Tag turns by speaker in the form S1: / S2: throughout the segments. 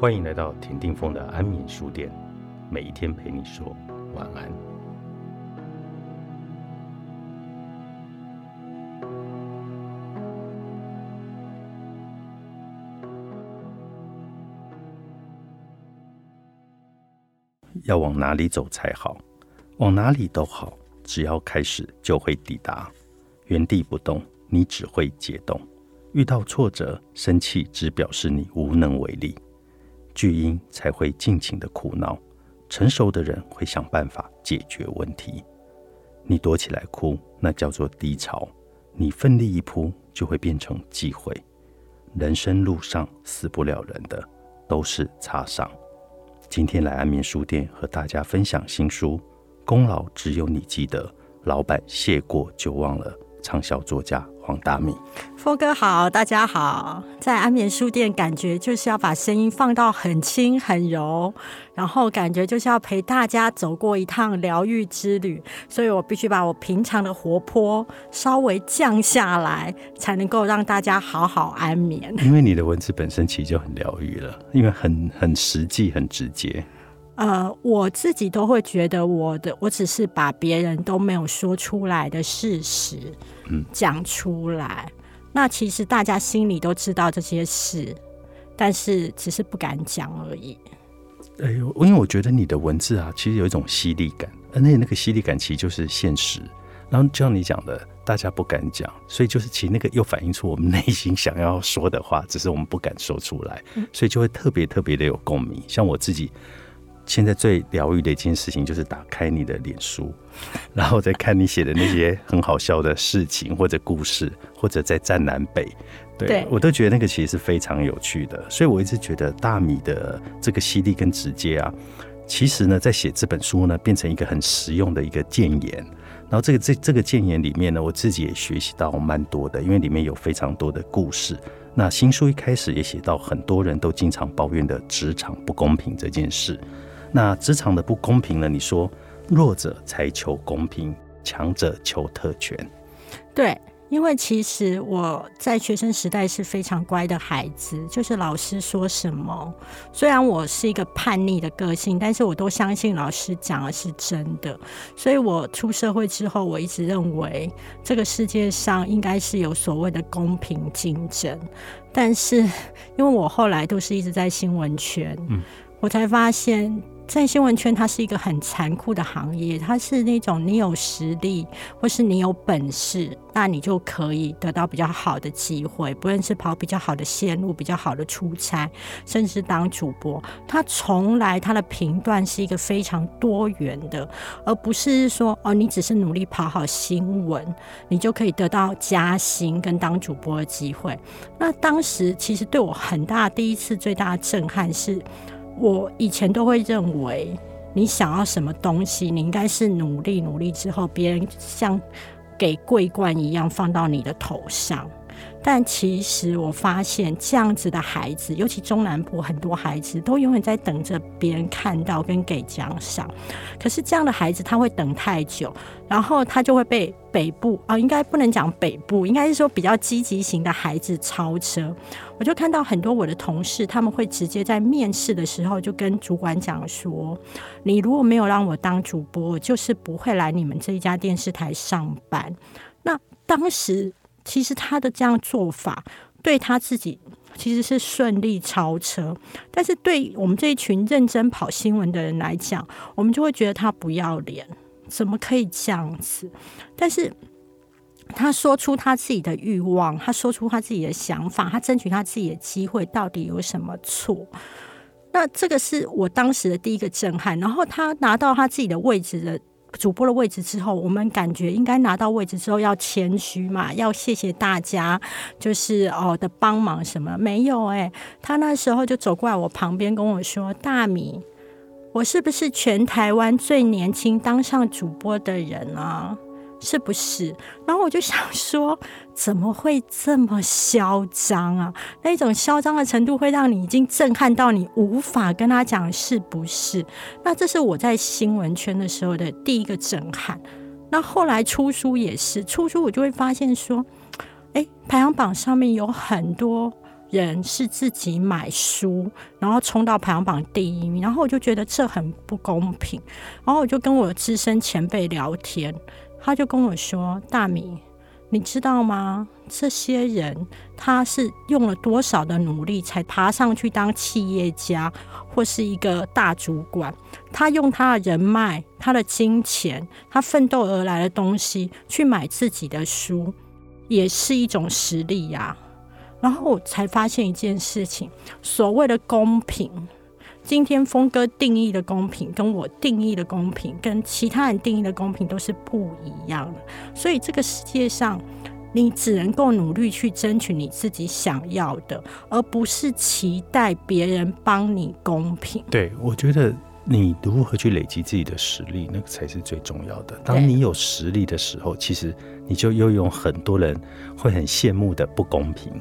S1: 欢迎来到田定峰的安眠书店，每一天陪你说晚安。要往哪里走才好？往哪里都好，只要开始就会抵达。原地不动，你只会解冻；遇到挫折、生气，只表示你无能为力。巨婴才会尽情的哭闹，成熟的人会想办法解决问题。你躲起来哭，那叫做低潮；你奋力一扑，就会变成机会。人生路上死不了人的，都是擦伤。今天来安眠书店和大家分享新书《功劳只有你记得》，老板谢过就忘了。畅销作家黄大米，
S2: 峰哥好，大家好。在安眠书店，感觉就是要把声音放到很轻很柔，然后感觉就是要陪大家走过一趟疗愈之旅。所以我必须把我平常的活泼稍微降下来，才能够让大家好好安眠。
S1: 因为你的文字本身其实就很疗愈了，因为很很实际、很直接。
S2: 呃，我自己都会觉得我的，我只是把别人都没有说出来的事实，嗯，讲出来。那其实大家心里都知道这些事，但是只是不敢讲而已。
S1: 哎呦，因为我觉得你的文字啊，其实有一种犀利感，而那那个犀利感其实就是现实。然后就像你讲的，大家不敢讲，所以就是其实那个又反映出我们内心想要说的话，只是我们不敢说出来，所以就会特别特别的有共鸣。像我自己。现在最疗愈的一件事情就是打开你的脸书，然后再看你写的那些很好笑的事情或者故事，或者在站南北，对我都觉得那个其实是非常有趣的。所以我一直觉得大米的这个犀利跟直接啊，其实呢，在写这本书呢，变成一个很实用的一个谏言。然后这个这这个谏言里面呢，我自己也学习到蛮多的，因为里面有非常多的故事。那新书一开始也写到很多人都经常抱怨的职场不公平这件事。那职场的不公平呢？你说弱者才求公平，强者求特权。
S2: 对，因为其实我在学生时代是非常乖的孩子，就是老师说什么，虽然我是一个叛逆的个性，但是我都相信老师讲的是真的。所以我出社会之后，我一直认为这个世界上应该是有所谓的公平竞争。但是因为我后来都是一直在新闻圈，嗯，我才发现。在新闻圈，它是一个很残酷的行业。它是那种你有实力，或是你有本事，那你就可以得到比较好的机会，不论是跑比较好的线路、比较好的出差，甚至当主播。它从来它的频段是一个非常多元的，而不是说哦，你只是努力跑好新闻，你就可以得到加薪跟当主播的机会。那当时其实对我很大第一次最大的震撼是。我以前都会认为，你想要什么东西，你应该是努力努力之后，别人像给桂冠一样放到你的头上。但其实我发现，这样子的孩子，尤其中南部很多孩子，都永远在等着别人看到跟给奖赏。可是这样的孩子，他会等太久，然后他就会被北部啊，应该不能讲北部，应该是说比较积极型的孩子超车。我就看到很多我的同事，他们会直接在面试的时候就跟主管讲说：“你如果没有让我当主播，我就是不会来你们这一家电视台上班。”那当时。其实他的这样做法对他自己其实是顺利超车，但是对我们这一群认真跑新闻的人来讲，我们就会觉得他不要脸，怎么可以这样子？但是他说出他自己的欲望，他说出他自己的想法，他争取他自己的机会，到底有什么错？那这个是我当时的第一个震撼。然后他拿到他自己的位置的。主播的位置之后，我们感觉应该拿到位置之后要谦虚嘛，要谢谢大家，就是哦的帮忙什么没有哎，他那时候就走过来我旁边跟我说：“大米，我是不是全台湾最年轻当上主播的人啊？”是不是？然后我就想说，怎么会这么嚣张啊？那种嚣张的程度会让你已经震撼到你无法跟他讲是不是？那这是我在新闻圈的时候的第一个震撼。那后来出书也是，出书我就会发现说，哎，排行榜上面有很多人是自己买书，然后冲到排行榜第一名，然后我就觉得这很不公平，然后我就跟我资深前辈聊天，他就跟我说：“大米，你知道吗？这些人他是用了多少的努力才爬上去当企业家或是一个大主管？他用他的人脉、他的金钱、他奋斗而来的东西去买自己的书，也是一种实力呀。”然后我才发现一件事情：所谓的公平，今天峰哥定义的公平，跟我定义的公平，跟其他人定义的公平都是不一样的。所以这个世界上，你只能够努力去争取你自己想要的，而不是期待别人帮你公平。
S1: 对，我觉得你如何去累积自己的实力，那个才是最重要的。当你有实力的时候，其实。你就又有很多人会很羡慕的不公平，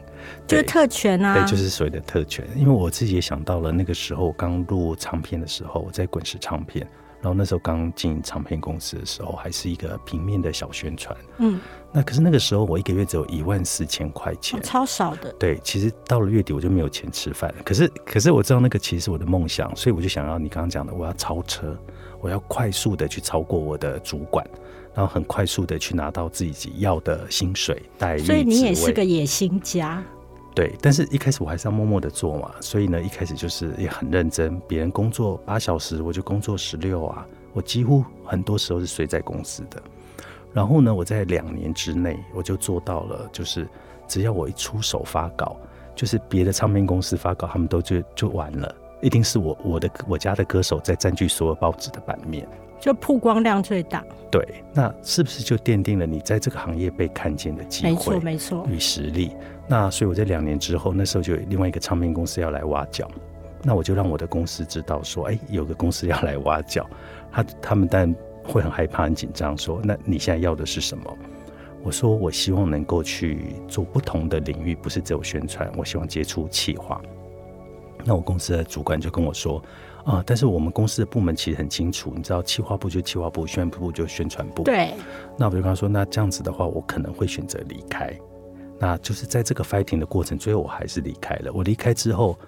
S2: 就是特权啊，
S1: 对，就是所谓的特权。因为我自己也想到了那个时候刚录唱片的时候，我在滚石唱片，然后那时候刚进唱片公司的时候，还是一个平面的小宣传，嗯，那可是那个时候我一个月只有一万四千块钱，
S2: 超少的。
S1: 对，其实到了月底我就没有钱吃饭了。可是，可是我知道那个其实是我的梦想，所以我就想要你刚刚讲的，我要超车，我要快速的去超过我的主管。然后很快速的去拿到自己要的薪水待遇，
S2: 所以你也是个野心家。
S1: 对，但是一开始我还是要默默的做嘛，所以呢，一开始就是也很认真。别人工作八小时，我就工作十六啊，我几乎很多时候是睡在公司的。然后呢，我在两年之内，我就做到了，就是只要我一出手发稿，就是别的唱片公司发稿，他们都就就完了，一定是我我的我家的歌手在占据所有报纸的版面。
S2: 就曝光量最大，
S1: 对，那是不是就奠定了你在这个行业被看见的机会？
S2: 没错，没错，
S1: 与实力。那所以我在两年之后，那时候就有另外一个唱片公司要来挖角，那我就让我的公司知道说，哎，有个公司要来挖角，他他们但会很害怕、很紧张，说，那你现在要的是什么？我说，我希望能够去做不同的领域，不是只有宣传，我希望接触企划。那我公司的主管就跟我说。啊！但是我们公司的部门其实很清楚，你知道，企划部就企划部，宣传部就宣传部。
S2: 对。
S1: 那我就跟他说，那这样子的话，我可能会选择离开。那就是在这个 fighting 的过程，最后我还是离开了。我离开之后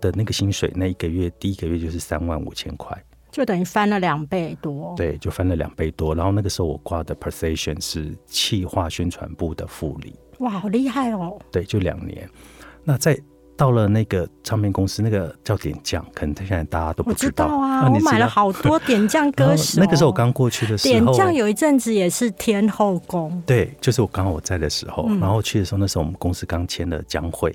S1: 的那个薪水，那一个月第一个月就是三万五千块，
S2: 就等于翻了两倍多。
S1: 对，就翻了两倍多。然后那个时候我挂的 position 是企划宣传部的副理。
S2: 哇，好厉害哦！
S1: 对，就两年。那在到了那个唱片公司，那个叫点将，可能现在大家都不知道
S2: 啊。我买了好多点将 歌手。
S1: 那个时候我刚过去的时
S2: 候，点将有一阵子也是天后宫。
S1: 对，就是我刚好我在的时候，然后去的时候，那时候我们公司刚签了江蕙。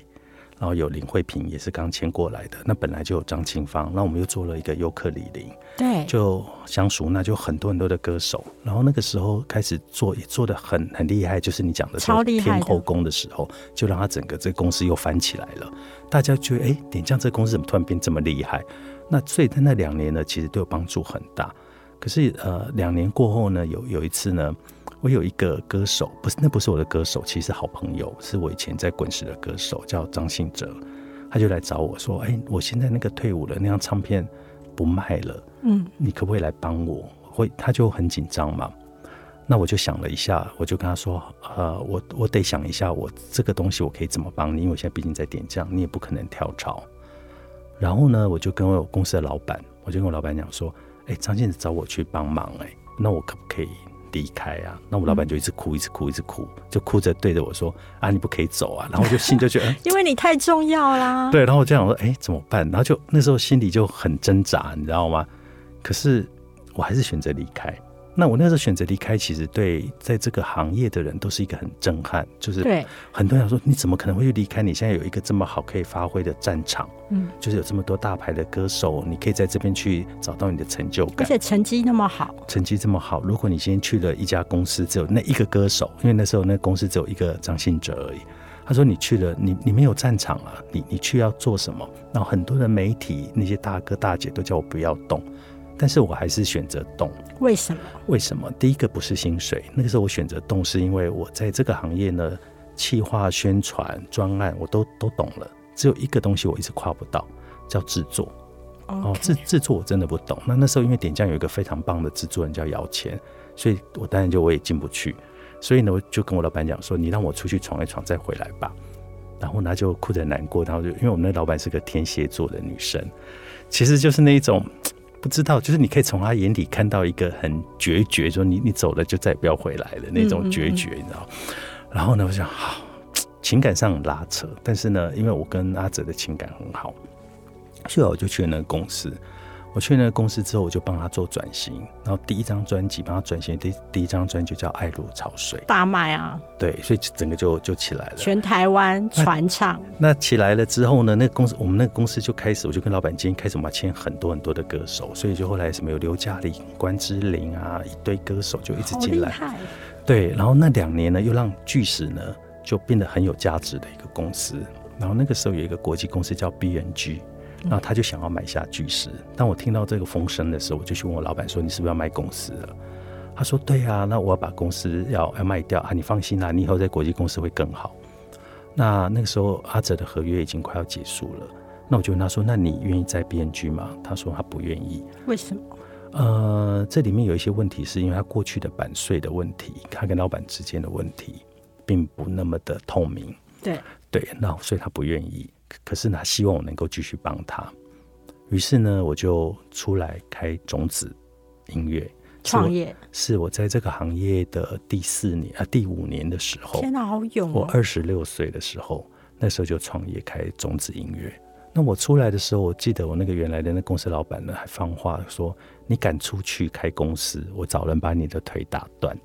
S1: 然后有林慧萍也是刚签过来的，那本来就有张清芳，那我们又做了一个尤克里里，
S2: 对，
S1: 就相熟，那就很多很多的歌手。然后那个时候开始做，也做的很很厉害，就是你讲的
S2: 超厉
S1: 害天后宫的时候，就让他整个这个公司又翻起来了。大家觉得，哎，点将这个公司怎么突然变这么厉害？那所以在那两年呢，其实对我帮助很大。可是呃，两年过后呢，有有一次呢。我有一个歌手，不是那不是我的歌手，其实好朋友，是我以前在滚石的歌手，叫张信哲，他就来找我说：“哎，我现在那个退伍了，那张唱片不卖了，嗯，你可不可以来帮我？”会他就很紧张嘛。那我就想了一下，我就跟他说：“呃，我我得想一下，我这个东西我可以怎么帮你？因为我现在毕竟在点将，你也不可能跳槽。”然后呢，我就跟我公司的老板，我就跟我老板讲说：“哎，张信哲找我去帮忙，哎，那我可不可以？”离开啊！那我们老板就一直哭，一直哭，一直哭，就哭着对着我说：“啊，你不可以走啊！”然后我就心就觉得，
S2: 因为你太重要啦。
S1: 对，然后我就想说：“哎，怎么办？”然后就那时候心里就很挣扎，你知道吗？可是我还是选择离开。那我那时候选择离开，其实对在这个行业的人都是一个很震撼，就是
S2: 对
S1: 很多人说你怎么可能会去离开？你现在有一个这么好可以发挥的战场，嗯，就是有这么多大牌的歌手，你可以在这边去找到你的成就感，
S2: 而且成绩那么好，
S1: 成绩这么好。如果你今天去了一家公司，只有那一个歌手，因为那时候那公司只有一个张信哲而已。他说你去了，你你没有战场啊，你你去要做什么？然后很多的媒体那些大哥大姐都叫我不要动。但是我还是选择动，
S2: 为什么？
S1: 为什么？第一个不是薪水，那个时候我选择动，是因为我在这个行业呢，企划、宣传、专案我都都懂了，只有一个东西我一直跨不到，叫制作。
S2: 哦，
S1: 制制作我真的不懂。那那时候因为点将有一个非常棒的制作人叫姚谦，所以我当然就我也进不去。所以呢，我就跟我老板讲说：“你让我出去闯一闯，再回来吧。”然后呢就哭着难过，然后就因为我们那老板是个天蝎座的女生，其实就是那一种不知道，就是你可以从他眼里看到一个很决绝，说你你走了就再也不要回来了那种决绝，你知道。然后呢，我想好。情感上拉扯，但是呢，因为我跟阿哲的情感很好，所以我就去了那个公司。我去那个公司之后，我就帮他做转型。然后第一张专辑帮他转型，第第一张专辑就叫《爱如潮水》，
S2: 大卖啊！
S1: 对，所以整个就就起来了，
S2: 全台湾传唱。
S1: 那起来了之后呢，那个公司我们那个公司就开始，我就跟老板今天开始我们签很多很多的歌手，所以就后来什么有刘嘉玲、关之琳啊，一堆歌手就一直进来。对，然后那两年呢，又让巨石呢。就变得很有价值的一个公司。然后那个时候有一个国际公司叫 BNG，然后他就想要买下巨石。当我听到这个风声的时候，我就去问我老板说：“你是不是要卖公司了？”他说：“对啊，那我要把公司要要卖掉啊，你放心啦，你以后在国际公司会更好。”那那个时候阿哲的合约已经快要结束了，那我就问他说：“那你愿意在 BNG 吗？”他说他不愿意。
S2: 为什么？
S1: 呃，这里面有一些问题，是因为他过去的版税的问题，他跟老板之间的问题。并不那么的透明，
S2: 对
S1: 对，那所以他不愿意，可是呢，希望我能够继续帮他。于是呢，我就出来开种子音乐
S2: 创业，
S1: 是我在这个行业的第四年啊，第五年的时候，
S2: 天哪，好勇！
S1: 我二十六岁的时候，那时候就创业开种子音乐。那我出来的时候，我记得我那个原来的那公司老板呢，还放话说。你敢出去开公司，我找人把你的腿打断。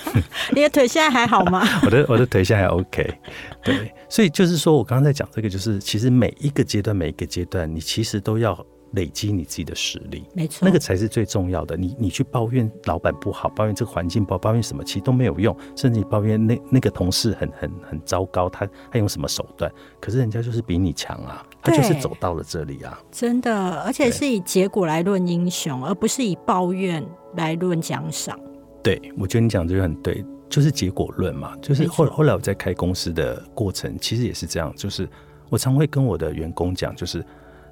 S2: 你的腿现在还好吗？
S1: 我的我的腿现在还 OK。对，所以就是说我刚刚在讲这个，就是其实每一个阶段，每一个阶段，你其实都要累积你自己的实力。
S2: 没错，
S1: 那个才是最重要的。你你去抱怨老板不好，抱怨这个环境不好，抱怨什么，其实都没有用。甚至你抱怨那那个同事很很很糟糕，他他用什么手段？可是人家就是比你强啊。他就是走到了这里啊！
S2: 真的，而且是以结果来论英雄，而不是以抱怨来论奖赏。
S1: 对，我觉得你讲这个很对，就是结果论嘛。就是后后来我在开公司的过程，其实也是这样。就是我常会跟我的员工讲，就是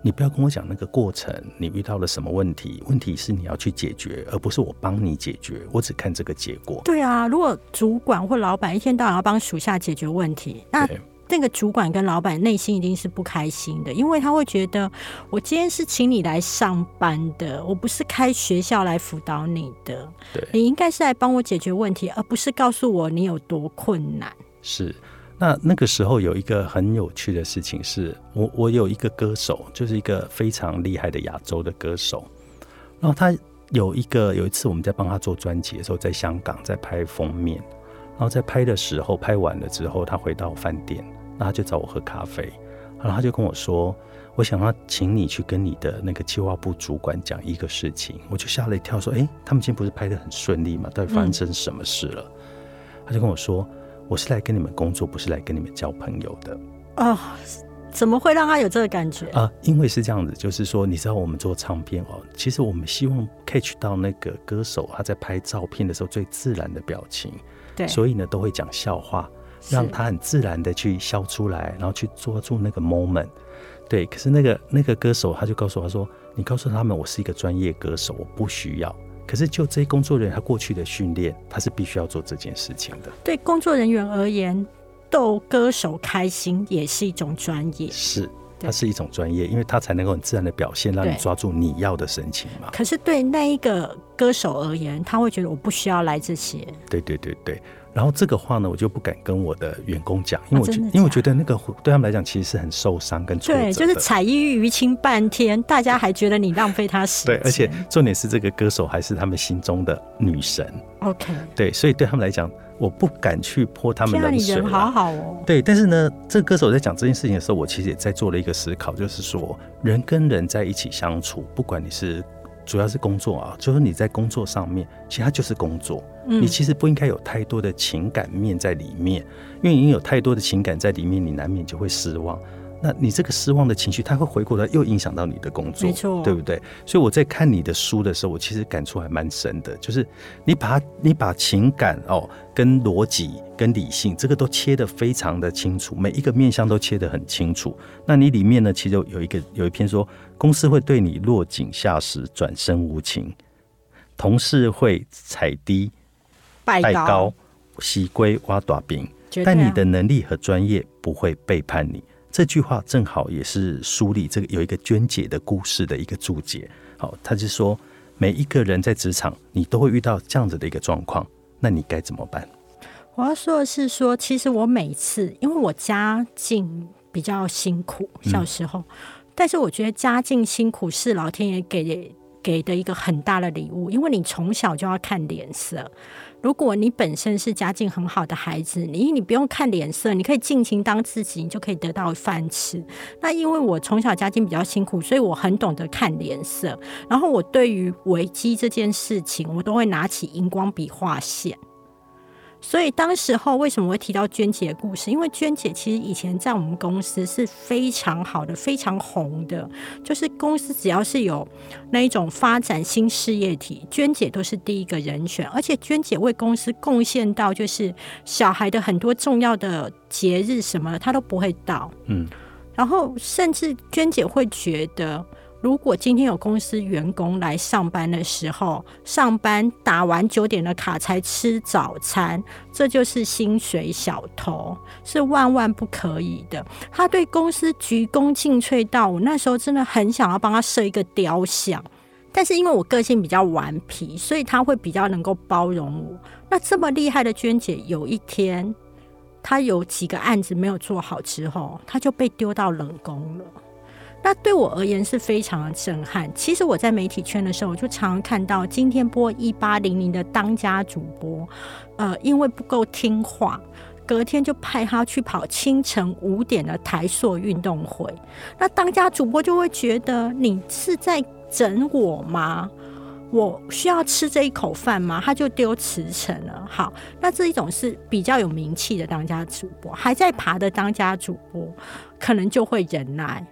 S1: 你不要跟我讲那个过程，你遇到了什么问题，问题是你要去解决，而不是我帮你解决。我只看这个结果。
S2: 对啊，如果主管或老板一天到晚要帮属下解决问题，那。那个主管跟老板内心一定是不开心的，因为他会觉得我今天是请你来上班的，我不是开学校来辅导你的，
S1: 对，
S2: 你应该是来帮我解决问题，而不是告诉我你有多困难。
S1: 是，那那个时候有一个很有趣的事情，是我我有一个歌手，就是一个非常厉害的亚洲的歌手，然后他有一个有一次我们在帮他做专辑的时候，在香港在拍封面，然后在拍的时候拍完了之后，他回到饭店。那他就找我喝咖啡，然后他就跟我说：“我想要请你去跟你的那个计划部主管讲一个事情。”我就吓了一跳，说：“哎，他们今天不是拍的很顺利吗？到底发生什么事了？”他就跟我说：“我是来跟你们工作，不是来跟你们交朋友的。”
S2: 哦，怎么会让他有这个感觉
S1: 啊？因为是这样子，就是说，你知道我们做唱片哦，其实我们希望 catch 到那个歌手他在拍照片的时候最自然的表情，
S2: 对，
S1: 所以呢都会讲笑话。让他很自然的去笑出来，然后去抓住那个 moment，对。可是那个那个歌手他就告诉我说：“你告诉他们，我是一个专业歌手，我不需要。”可是就这些工作人员他过去的训练，他是必须要做这件事情的。
S2: 对工作人员而言，逗歌手开心也是一种专业。
S1: 是。它是一种专业，因为它才能够很自然的表现，让你抓住你要的神情嘛。
S2: 可是对那一个歌手而言，他会觉得我不需要来这些。
S1: 对对对对。然后这个话呢，我就不敢跟我的员工讲，因为我觉，因为我觉得那个对他们来讲，其实是很受伤跟挫折。
S2: 对，就是彩衣娱亲半天，大家还觉得你浪费他时
S1: 间。对，而且重点是这个歌手还是他们心中的女神。
S2: OK。
S1: 对，所以对他们来讲。我不敢去泼他们冷水。
S2: 人好好哦。
S1: 对，但是呢，这个歌手在讲这件事情的时候，我其实也在做了一个思考，就是说，人跟人在一起相处，不管你是主要是工作啊，就是你在工作上面，其实它就是工作，你其实不应该有太多的情感面在里面，因为你有太多的情感在里面，你难免就会失望。那你这个失望的情绪，它会回过来又影响到你的工作，
S2: 没错，
S1: 对不对？所以我在看你的书的时候，我其实感触还蛮深的，就是你把你把情感哦、跟逻辑、跟理性这个都切得非常的清楚，每一个面向都切得很清楚。那你里面呢，其实有一个有一篇说，公司会对你落井下石、转身无情，同事会踩低
S2: 拜高、
S1: 洗龟挖短饼，但你的能力和专业。不会背叛你。这句话正好也是梳理这个有一个娟姐的故事的一个注解。好，他就说每一个人在职场，你都会遇到这样子的一个状况，那你该怎么办？
S2: 我要说的是，说其实我每次，因为我家境比较辛苦，小时候，但是我觉得家境辛苦是老天爷给给的一个很大的礼物，因为你从小就要看脸色。如果你本身是家境很好的孩子，你你不用看脸色，你可以尽情当自己，你就可以得到饭吃。那因为我从小家境比较辛苦，所以我很懂得看脸色。然后我对于危机这件事情，我都会拿起荧光笔画线。所以当时候为什么会提到娟姐的故事？因为娟姐其实以前在我们公司是非常好的、非常红的，就是公司只要是有那一种发展新事业体，娟姐都是第一个人选。而且娟姐为公司贡献到，就是小孩的很多重要的节日什么，她都不会到。嗯，然后甚至娟姐会觉得。如果今天有公司员工来上班的时候，上班打完九点的卡才吃早餐，这就是薪水小偷，是万万不可以的。他对公司鞠躬尽瘁到我那时候真的很想要帮他设一个雕像，但是因为我个性比较顽皮，所以他会比较能够包容我。那这么厉害的娟姐，有一天她有几个案子没有做好之后，她就被丢到冷宫了。那对我而言是非常的震撼。其实我在媒体圈的时候，我就常常看到今天播一八零零的当家主播，呃，因为不够听话，隔天就派他去跑清晨五点的台塑运动会。那当家主播就会觉得你是在整我吗？我需要吃这一口饭吗？他就丢辞呈了。好，那这一种是比较有名气的当家主播，还在爬的当家主播，可能就会忍耐。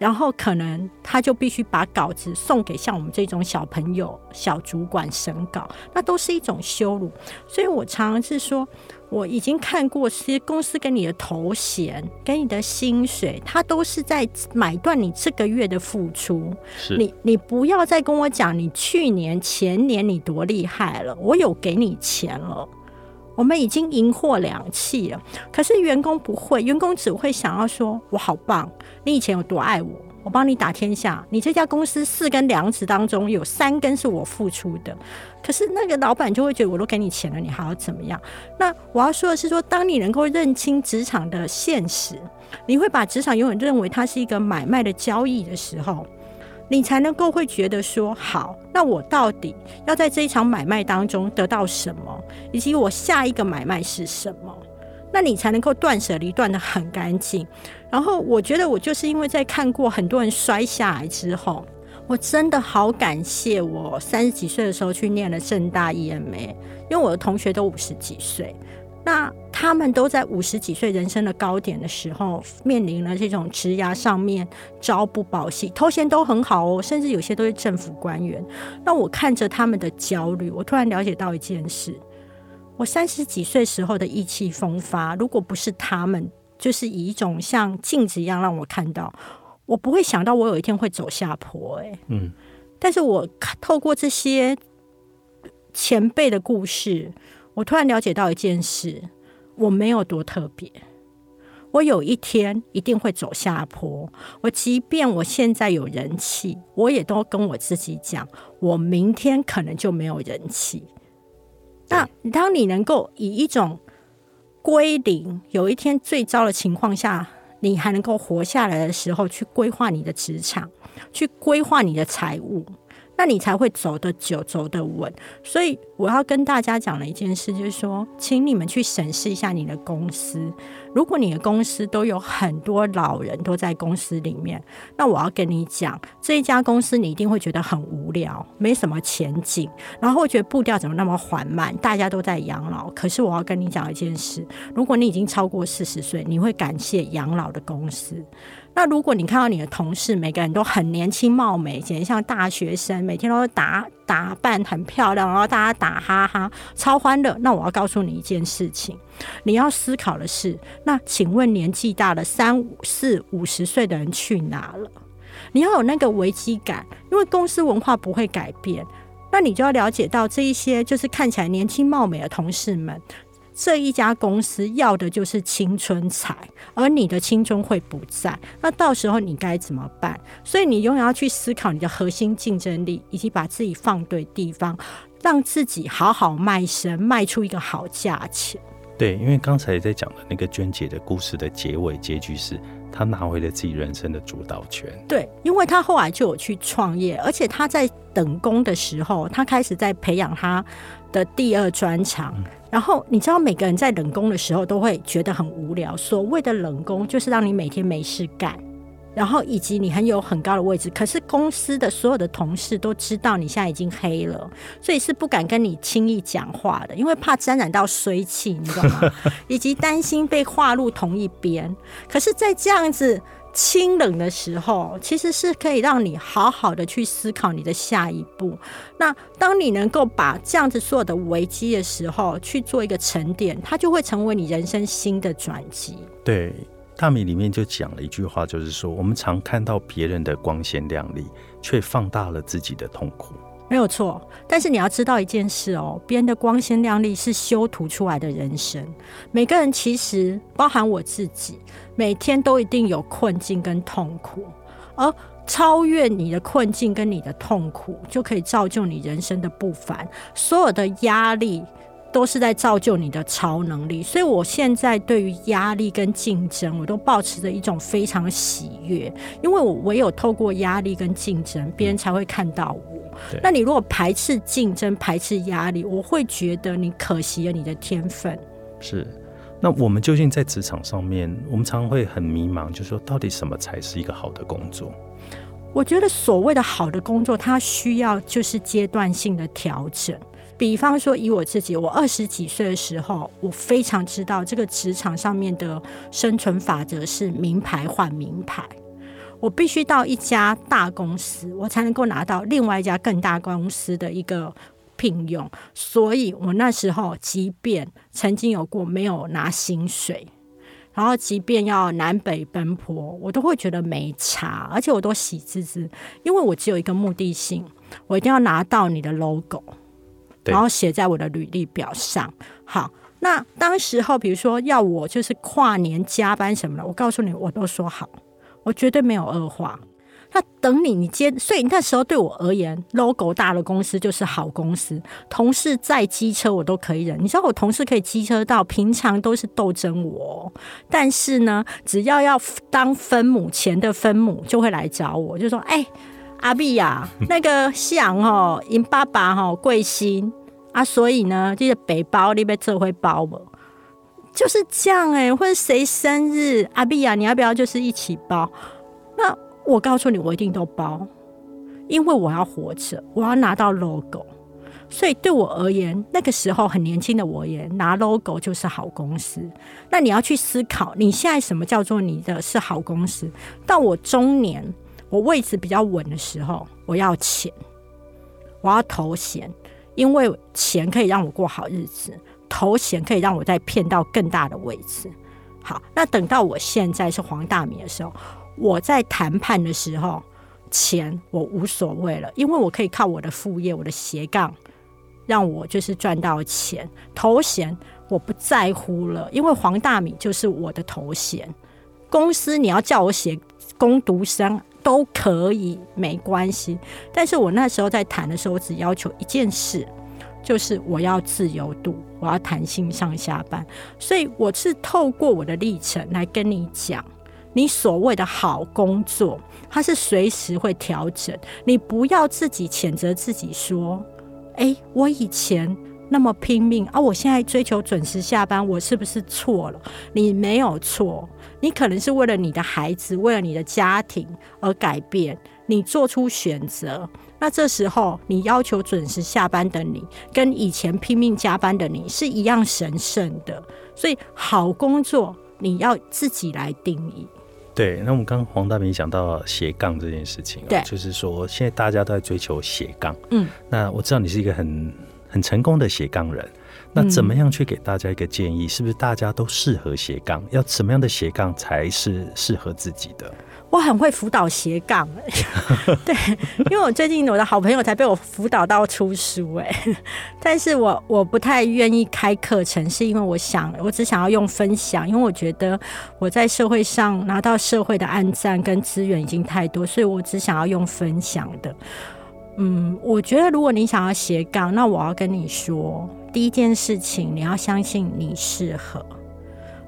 S2: 然后可能他就必须把稿子送给像我们这种小朋友、小主管审稿，那都是一种羞辱。所以我常常是说，我已经看过，其实公司给你的头衔、给你的薪水，他都是在买断你这个月的付出。
S1: 是
S2: 你，你不要再跟我讲你去年、前年你多厉害了，我有给你钱了，我们已经赢货两气了。可是员工不会，员工只会想要说我好棒。你以前有多爱我？我帮你打天下。你这家公司四根梁子当中有三根是我付出的，可是那个老板就会觉得我都给你钱了，你还要怎么样？那我要说的是，说当你能够认清职场的现实，你会把职场永远认为它是一个买卖的交易的时候，你才能够会觉得说，好，那我到底要在这一场买卖当中得到什么，以及我下一个买卖是什么？那你才能够断舍离断的很干净。然后我觉得我就是因为在看过很多人摔下来之后，我真的好感谢我三十几岁的时候去念了正大 EMA，因为我的同学都五十几岁，那他们都在五十几岁人生的高点的时候，面临了这种职涯上面朝不保夕，头衔都很好哦，甚至有些都是政府官员。那我看着他们的焦虑，我突然了解到一件事。我三十几岁时候的意气风发，如果不是他们，就是以一种像镜子一样让我看到，我不会想到我有一天会走下坡。哎，嗯，但是我透过这些前辈的故事，我突然了解到一件事：我没有多特别，我有一天一定会走下坡。我即便我现在有人气，我也都跟我自己讲，我明天可能就没有人气。那当你能够以一种归零，有一天最糟的情况下，你还能够活下来的时候，去规划你的职场，去规划你的财务。那你才会走得久，走得稳。所以我要跟大家讲的一件事，就是说，请你们去审视一下你的公司。如果你的公司都有很多老人都在公司里面，那我要跟你讲，这一家公司你一定会觉得很无聊，没什么前景，然后会觉得步调怎么那么缓慢，大家都在养老。可是我要跟你讲一件事，如果你已经超过四十岁，你会感谢养老的公司。那如果你看到你的同事每个人都很年轻貌美，简直像大学生，每天都打打扮很漂亮，然后大家打哈哈，超欢乐。那我要告诉你一件事情，你要思考的是，那请问年纪大了三四五十岁的人去哪了？你要有那个危机感，因为公司文化不会改变，那你就要了解到这一些就是看起来年轻貌美的同事们。这一家公司要的就是青春才，而你的青春会不在，那到时候你该怎么办？所以你永远要去思考你的核心竞争力，以及把自己放对地方，让自己好好卖身，卖出一个好价钱。
S1: 对，因为刚才在讲的那个娟姐的故事的结尾结局是，她拿回了自己人生的主导权。
S2: 对，因为她后来就有去创业，而且她在等工的时候，她开始在培养她的第二专长。然后你知道，每个人在冷宫的时候都会觉得很无聊。所谓的冷宫，就是让你每天没事干。然后以及你很有很高的位置，可是公司的所有的同事都知道你现在已经黑了，所以是不敢跟你轻易讲话的，因为怕沾染到水气，你知道吗？以及担心被划入同一边。可是，在这样子清冷的时候，其实是可以让你好好的去思考你的下一步。那当你能够把这样子所有的危机的时候去做一个沉淀，它就会成为你人生新的转机。
S1: 对。大米里面就讲了一句话，就是说，我们常看到别人的光鲜亮丽，却放大了自己的痛苦。
S2: 没有错，但是你要知道一件事哦，别人的光鲜亮丽是修图出来的人生。每个人其实，包含我自己，每天都一定有困境跟痛苦，而超越你的困境跟你的痛苦，就可以造就你人生的不凡。所有的压力。都是在造就你的超能力，所以我现在对于压力跟竞争，我都保持着一种非常喜悦，因为我唯有透过压力跟竞争，别人才会看到我。那你如果排斥竞争、排斥压力，我会觉得你可惜了你的天分。
S1: 是，那我们究竟在职场上面，我们常常会很迷茫，就说到底什么才是一个好的工作？
S2: 我觉得所谓的好的工作，它需要就是阶段性的调整。比方说，以我自己，我二十几岁的时候，我非常知道这个职场上面的生存法则是名牌换名牌。我必须到一家大公司，我才能够拿到另外一家更大公司的一个聘用。所以我那时候，即便曾经有过没有拿薪水，然后即便要南北奔波，我都会觉得没差，而且我都喜滋滋，因为我只有一个目的性，我一定要拿到你的 logo。然后写在我的履历表上。好，那当时候比如说要我就是跨年加班什么的，我告诉你，我都说好，我绝对没有恶化。那等你，你接，所以那时候对我而言，logo 大的公司就是好公司。同事再机车我都可以忍。你知道我同事可以机车到平常都是斗争我，但是呢，只要要当分母前的分母就会来找我，就说哎。阿碧呀，那个像哦，因爸爸哈贵姓啊，所以呢，这个背包你被这会包不？就是这样哎，或者谁生日，阿碧呀，你要不要就是一起包？那我告诉你，我一定都包，因为我要活着，我要拿到 logo。所以对我而言，那个时候很年轻的我也拿 logo 就是好公司。那你要去思考，你现在什么叫做你的是好公司？到我中年。我位置比较稳的时候，我要钱，我要头衔，因为钱可以让我过好日子，头衔可以让我再骗到更大的位置。好，那等到我现在是黄大米的时候，我在谈判的时候，钱我无所谓了，因为我可以靠我的副业，我的斜杠，让我就是赚到钱。头衔我不在乎了，因为黄大米就是我的头衔。公司你要叫我写攻读生。都可以，没关系。但是我那时候在谈的时候，我只要求一件事，就是我要自由度，我要弹性上下班。所以我是透过我的历程来跟你讲，你所谓的好工作，它是随时会调整。你不要自己谴责自己说：“哎，我以前那么拼命啊，我现在追求准时下班，我是不是错了？”你没有错。你可能是为了你的孩子，为了你的家庭而改变，你做出选择。那这时候，你要求准时下班的你，跟以前拼命加班的你是一样神圣的。所以，好工作你要自己来定义。
S1: 对，那我们刚刚黄大明讲到斜杠这件事情，
S2: 对，
S1: 就是说现在大家都在追求斜杠。
S2: 嗯，
S1: 那我知道你是一个很很成功的斜杠人。那怎么样去给大家一个建议？是不是大家都适合斜杠？要什么样的斜杠才是适合自己的？
S2: 我很会辅导斜杠，对，因为我最近我的好朋友才被我辅导到出书哎，但是我我不太愿意开课程，是因为我想我只想要用分享，因为我觉得我在社会上拿到社会的暗赞跟资源已经太多，所以我只想要用分享的。嗯，我觉得如果你想要斜杠，那我要跟你说，第一件事情你要相信你适合。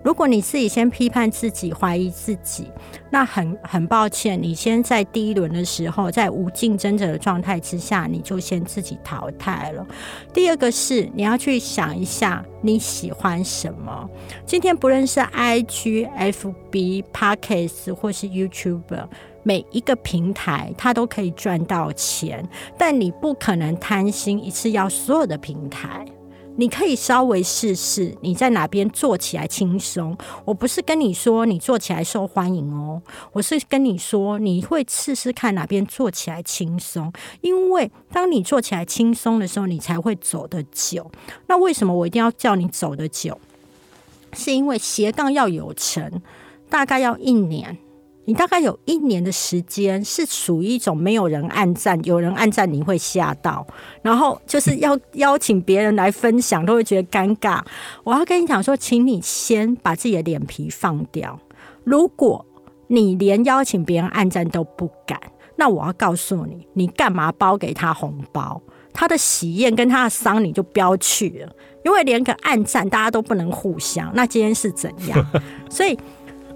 S2: 如果你自己先批判自己、怀疑自己，那很很抱歉，你先在第一轮的时候，在无竞争者的状态之下，你就先自己淘汰了。第二个是你要去想一下你喜欢什么。今天不论是 IG、FB、Podcast 或是 YouTube，每一个平台它都可以赚到钱，但你不可能贪心一次要所有的平台。你可以稍微试试，你在哪边做起来轻松。我不是跟你说你做起来受欢迎哦，我是跟你说你会试试看哪边做起来轻松。因为当你做起来轻松的时候，你才会走得久。那为什么我一定要叫你走得久？是因为斜杠要有成，大概要一年。你大概有一年的时间是属于一种没有人暗赞，有人暗赞你会吓到，然后就是要邀请别人来分享，都会觉得尴尬。我要跟你讲说，请你先把自己的脸皮放掉。如果你连邀请别人暗赞都不敢，那我要告诉你，你干嘛包给他红包？他的喜宴跟他的丧你就不要去了，因为连个暗赞大家都不能互相，那今天是怎样？所以。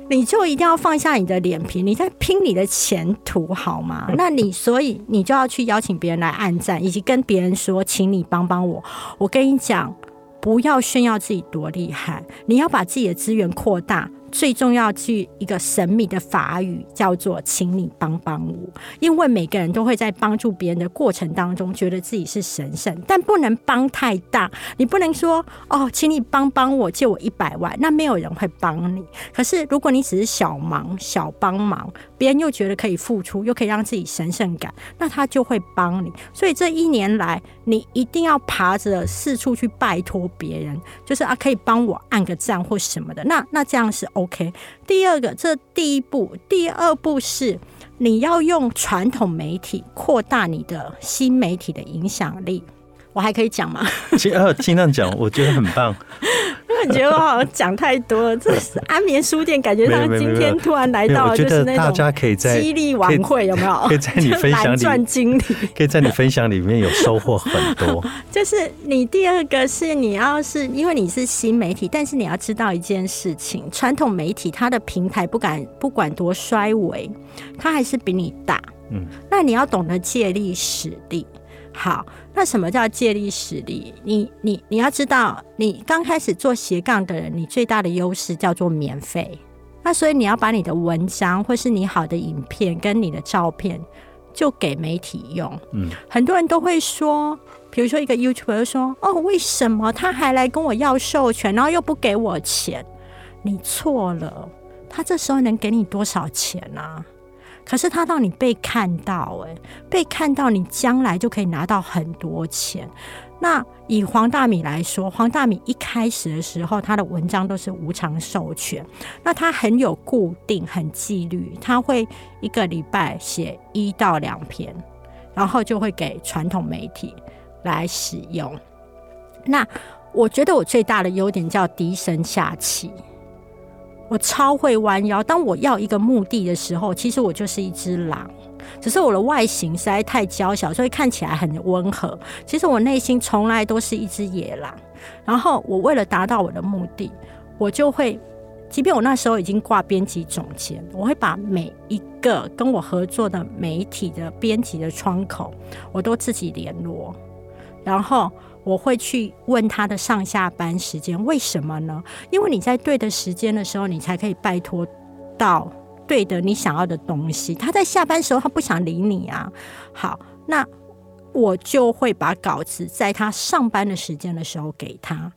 S2: 你就一定要放下你的脸皮，你在拼你的前途，好吗？那你所以你就要去邀请别人来暗赞，以及跟别人说，请你帮帮我。我跟你讲，不要炫耀自己多厉害，你要把自己的资源扩大。最重要去一个神秘的法语，叫做“请你帮帮我”，因为每个人都会在帮助别人的过程当中，觉得自己是神圣，但不能帮太大。你不能说哦，请你帮帮我，借我一百万，那没有人会帮你。可是如果你只是小忙、小帮忙，别人又觉得可以付出，又可以让自己神圣感，那他就会帮你。所以这一年来，你一定要爬着四处去拜托别人，就是啊，可以帮我按个赞或什么的。那那这样是 O。OK，第二个，这第一步，第二步是你要用传统媒体扩大你的新媒体的影响力。我还可以讲吗？
S1: 尽呃尽量讲，我觉得很棒。
S2: 我觉得我好像讲太多了。这是安眠书店，感觉上今天突然来到，就是那
S1: 大家可以在
S2: 激励晚会有没有？
S1: 可以在你 分享里
S2: 赚经理，
S1: 可以在你分享里面有收获很多。
S2: 就是你第二个是你要是因为你是新媒体，但是你要知道一件事情：传统媒体它的平台不敢不管多衰微，它还是比你大。嗯，那你要懂得借力使力。好，那什么叫借力使力？你你你要知道，你刚开始做斜杠的人，你最大的优势叫做免费。那所以你要把你的文章或是你好的影片跟你的照片，就给媒体用。嗯，很多人都会说，比如说一个 YouTuber 说：“哦，为什么他还来跟我要授权，然后又不给我钱？”你错了，他这时候能给你多少钱呢？可是他让你被看到，哎，被看到，你将来就可以拿到很多钱。那以黄大米来说，黄大米一开始的时候，他的文章都是无偿授权，那他很有固定、很纪律，他会一个礼拜写一到两篇，然后就会给传统媒体来使用。那我觉得我最大的优点叫低声下气。我超会弯腰。当我要一个目的的时候，其实我就是一只狼，只是我的外形实在太娇小，所以看起来很温和。其实我内心从来都是一只野狼。然后我为了达到我的目的，我就会，即便我那时候已经挂编辑总监，我会把每一个跟我合作的媒体的编辑的窗口，我都自己联络，然后。我会去问他的上下班时间，为什么呢？因为你在对的时间的时候，你才可以拜托到对的你想要的东西。他在下班时候，他不想理你啊。好，那我就会把稿子在他上班的时间的时候给他。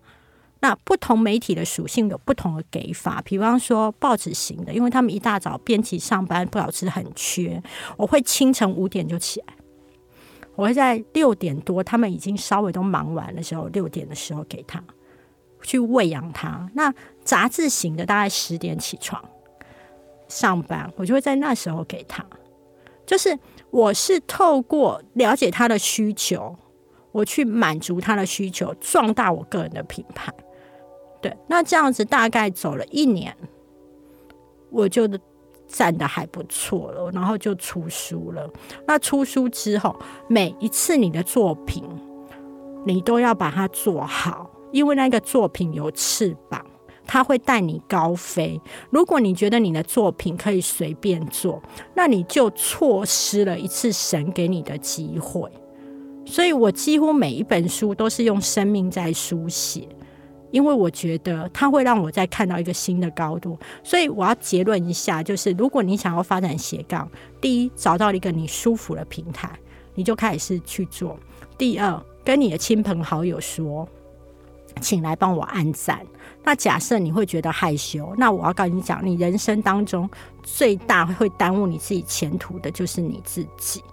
S2: 那不同媒体的属性有不同的给法，比方说报纸型的，因为他们一大早编辑上班，不老师很缺，我会清晨五点就起来。我会在六点多，他们已经稍微都忙完的时候，六点的时候给他去喂养他。那杂志型的大概十点起床，上班，我就会在那时候给他。就是我是透过了解他的需求，我去满足他的需求，壮大我个人的品牌。对，那这样子大概走了一年，我就站的还不错了，然后就出书了。那出书之后，每一次你的作品，你都要把它做好，因为那个作品有翅膀。它会带你高飞。如果你觉得你的作品可以随便做，那你就错失了一次神给你的机会。所以我几乎每一本书都是用生命在书写，因为我觉得它会让我再看到一个新的高度。所以我要结论一下，就是如果你想要发展斜杠，第一，找到一个你舒服的平台，你就开始去做；第二，跟你的亲朋好友说，请来帮我按赞。那假设你会觉得害羞，那我要告你讲，你人生当中最大会耽误你自己前途的就是你自己。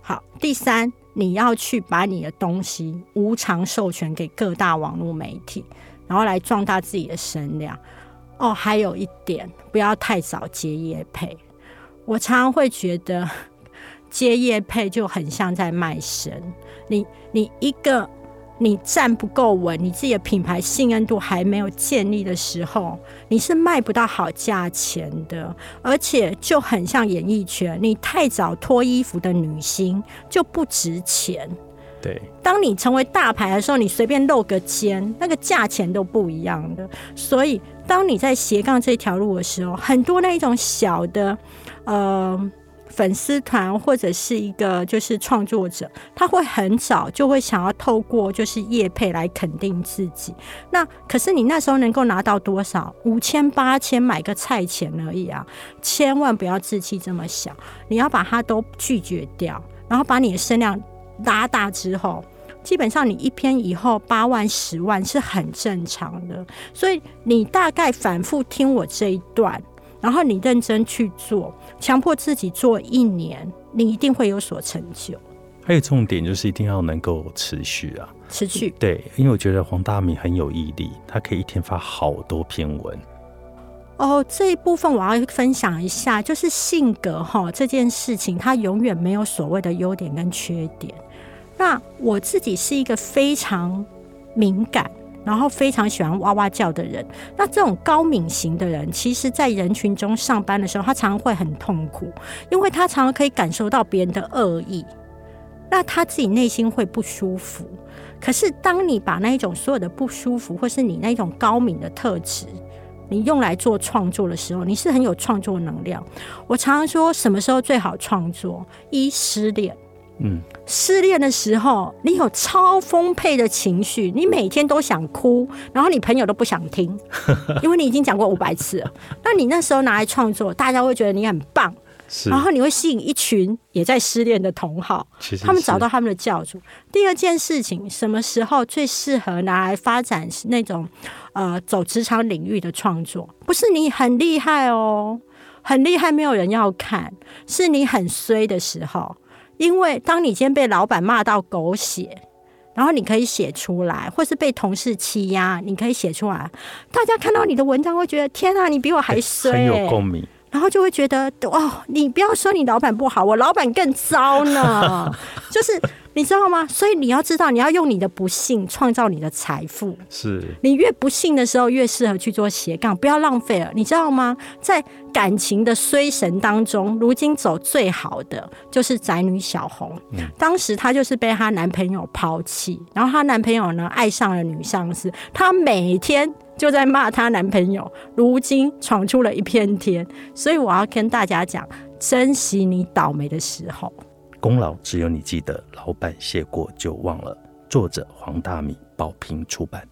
S2: 好，第三，你要去把你的东西无偿授权给各大网络媒体，然后来壮大自己的声量。哦，还有一点，不要太早接业配。我常常会觉得接业配就很像在卖身，你你一个。你站不够稳，你自己的品牌信任度还没有建立的时候，你是卖不到好价钱的。而且就很像演艺圈，你太早脱衣服的女星就不值钱。
S1: 对，
S2: 当你成为大牌的时候，你随便露个肩，那个价钱都不一样的。所以，当你在斜杠这条路的时候，很多那一种小的，呃。粉丝团或者是一个就是创作者，他会很早就会想要透过就是业配来肯定自己。那可是你那时候能够拿到多少？五千八千买个菜钱而已啊！千万不要志气这么小，你要把它都拒绝掉，然后把你的声量拉大之后，基本上你一篇以后八万十万是很正常的。所以你大概反复听我这一段。然后你认真去做，强迫自己做一年，你一定会有所成就。
S1: 还有重点就是一定要能够持续啊，
S2: 持续。
S1: 对，因为我觉得黄大米很有毅力，他可以一天发好多篇文。
S2: 哦，这一部分我要分享一下，就是性格哈这件事情，它永远没有所谓的优点跟缺点。那我自己是一个非常敏感。然后非常喜欢哇哇叫的人，那这种高敏型的人，其实在人群中上班的时候，他常常会很痛苦，因为他常常可以感受到别人的恶意，那他自己内心会不舒服。可是当你把那一种所有的不舒服，或是你那一种高敏的特质，你用来做创作的时候，你是很有创作能量。我常常说，什么时候最好创作？一失恋。嗯，失恋的时候，你有超丰沛的情绪，你每天都想哭，然后你朋友都不想听，因为你已经讲过五百次了。那你那时候拿来创作，大家会觉得你很棒，然后你会吸引一群也在失恋的同好，他们找到他们的教主。第二件事情，什么时候最适合拿来发展那种呃走职场领域的创作？不是你很厉害哦，很厉害，没有人要看，是你很衰的时候。因为当你今天被老板骂到狗血，然后你可以写出来，或是被同事欺压，你可以写出来，大家看到你的文章会觉得天啊，你比我还衰，
S1: 很有共鸣，
S2: 然后就会觉得哦，你不要说你老板不好，我老板更糟呢，就是。你知道吗？所以你要知道，你要用你的不幸创造你的财富。
S1: 是
S2: 你越不幸的时候，越适合去做斜杠，不要浪费了。你知道吗？在感情的衰神当中，如今走最好的就是宅女小红。当时她就是被她男朋友抛弃，然后她男朋友呢爱上了女上司，她每天就在骂她男朋友。如今闯出了一片天，所以我要跟大家讲，珍惜你倒霉的时候。
S1: 功劳只有你记得，老板谢过就忘了。作者黄大米，宝瓶出版。